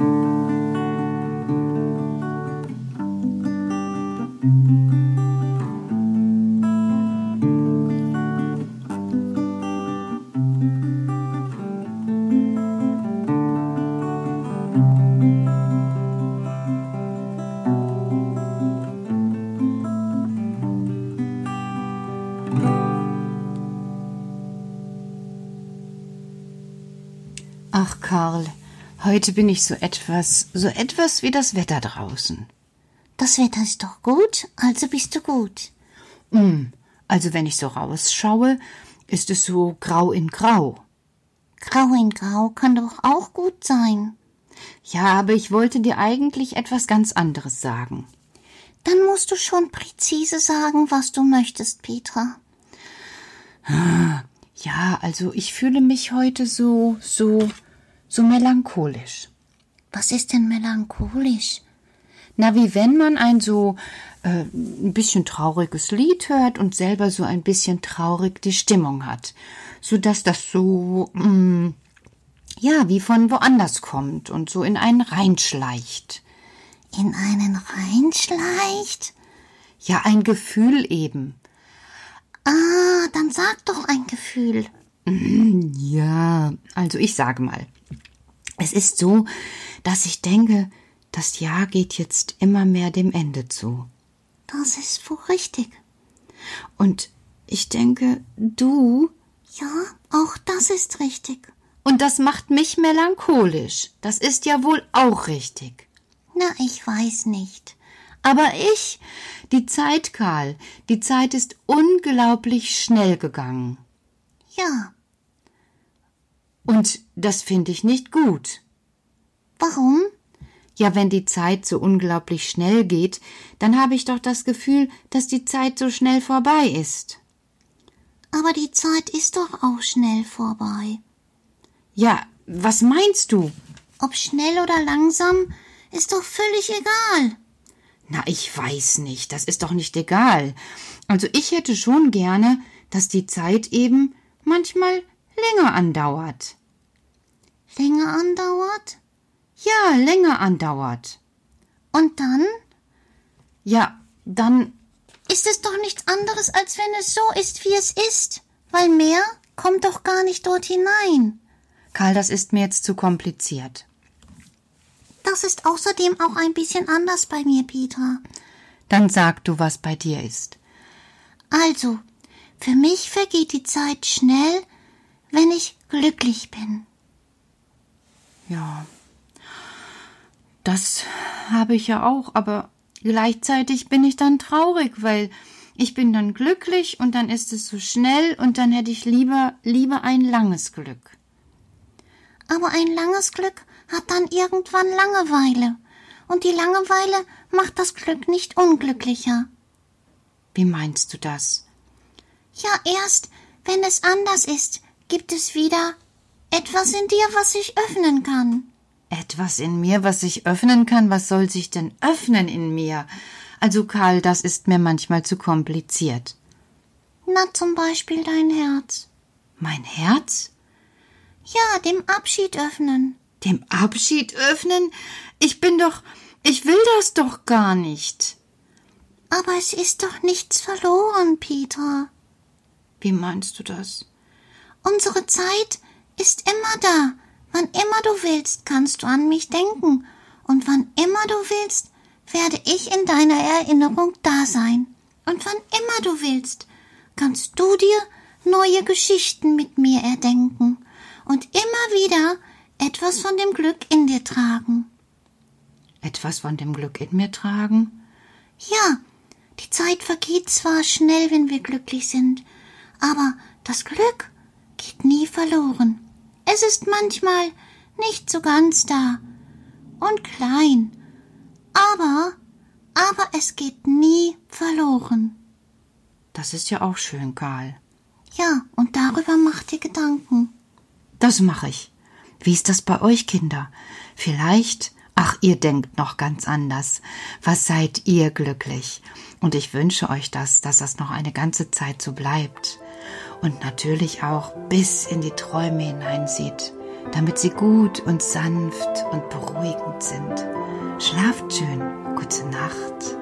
Ach, heute bin ich so etwas, so etwas wie das Wetter draußen. Das Wetter ist doch gut, also bist du gut. Mm, also wenn ich so rausschaue, ist es so grau in grau. Grau in Grau kann doch auch gut sein. Ja, aber ich wollte dir eigentlich etwas ganz anderes sagen. Dann musst du schon präzise sagen, was du möchtest, Petra. Ja, also ich fühle mich heute so, so, so melancholisch. Was ist denn melancholisch? Na, wie wenn man ein so äh, ein bisschen trauriges Lied hört und selber so ein bisschen traurig die Stimmung hat, so dass das so mm, ja wie von woanders kommt und so in einen reinschleicht. In einen reinschleicht? Ja, ein Gefühl eben. Ah, dann sag doch ein Gefühl. Ja, also ich sage mal, es ist so, dass ich denke, das Jahr geht jetzt immer mehr dem Ende zu. Das ist wohl richtig. Und ich denke, du, Ja, auch das ist richtig. und das macht mich melancholisch. Das ist ja wohl auch richtig. Na, ich weiß nicht. Aber ich, die Zeit, Karl, die Zeit ist unglaublich schnell gegangen. Ja, Und das finde ich nicht gut. warum? Ja, wenn die Zeit so unglaublich schnell geht, dann habe ich doch das Gefühl, dass die Zeit so schnell vorbei ist. Aber die Zeit ist doch auch schnell vorbei. Ja, was meinst du? Ob schnell oder langsam, ist doch völlig egal. Na, ich weiß nicht, das ist doch nicht egal. Also ich hätte schon gerne, dass die Zeit eben manchmal länger andauert. Länger andauert? Ja, länger andauert. Und dann Ja, dann ist es doch nichts anderes, als wenn es so ist, wie es ist. Weil mehr kommt doch gar nicht dort hinein. Karl, das ist mir jetzt zu kompliziert. Das ist außerdem auch ein bisschen anders bei mir, Petra. Dann sag du, was bei dir ist. Also, für mich vergeht die Zeit schnell, wenn ich ich glücklich bin. Ja, das habe ich ja auch, aber gleichzeitig bin ich dann traurig, weil ich bin dann glücklich und dann ist es so schnell und dann hätte ich lieber, lieber ein langes Glück. Aber ein langes Glück hat dann irgendwann Langeweile. Und die Langeweile macht das Glück nicht unglücklicher. Wie meinst du das? Ja, erst wenn es anders ist, gibt es wieder etwas in dir, was sich öffnen kann. Etwas in mir, was sich öffnen kann? Was soll sich denn öffnen in mir? Also, Karl, das ist mir manchmal zu kompliziert. Na, zum Beispiel dein Herz. Mein Herz? Ja, dem Abschied öffnen. Dem Abschied öffnen? Ich bin doch. Ich will das doch gar nicht. Aber es ist doch nichts verloren, Peter. Wie meinst du das? Unsere Zeit ist immer da. Wann immer du willst, kannst du an mich denken. Und wann immer du willst, werde ich in deiner Erinnerung da sein. Und wann immer du willst, kannst du dir neue Geschichten mit mir erdenken und immer wieder etwas von dem Glück in dir tragen. Etwas von dem Glück in mir tragen? Ja, die Zeit vergeht zwar schnell, wenn wir glücklich sind, aber das Glück geht nie verloren. Es ist manchmal nicht so ganz da und klein, aber, aber es geht nie verloren. Das ist ja auch schön, Karl. Ja, und darüber mach dir Gedanken. Das mache ich. Wie ist das bei euch, Kinder? Vielleicht, ach, ihr denkt noch ganz anders. Was seid ihr glücklich? Und ich wünsche euch das, dass das noch eine ganze Zeit so bleibt. Und natürlich auch bis in die Träume hineinsieht, damit sie gut und sanft und beruhigend sind. Schlaft schön, gute Nacht.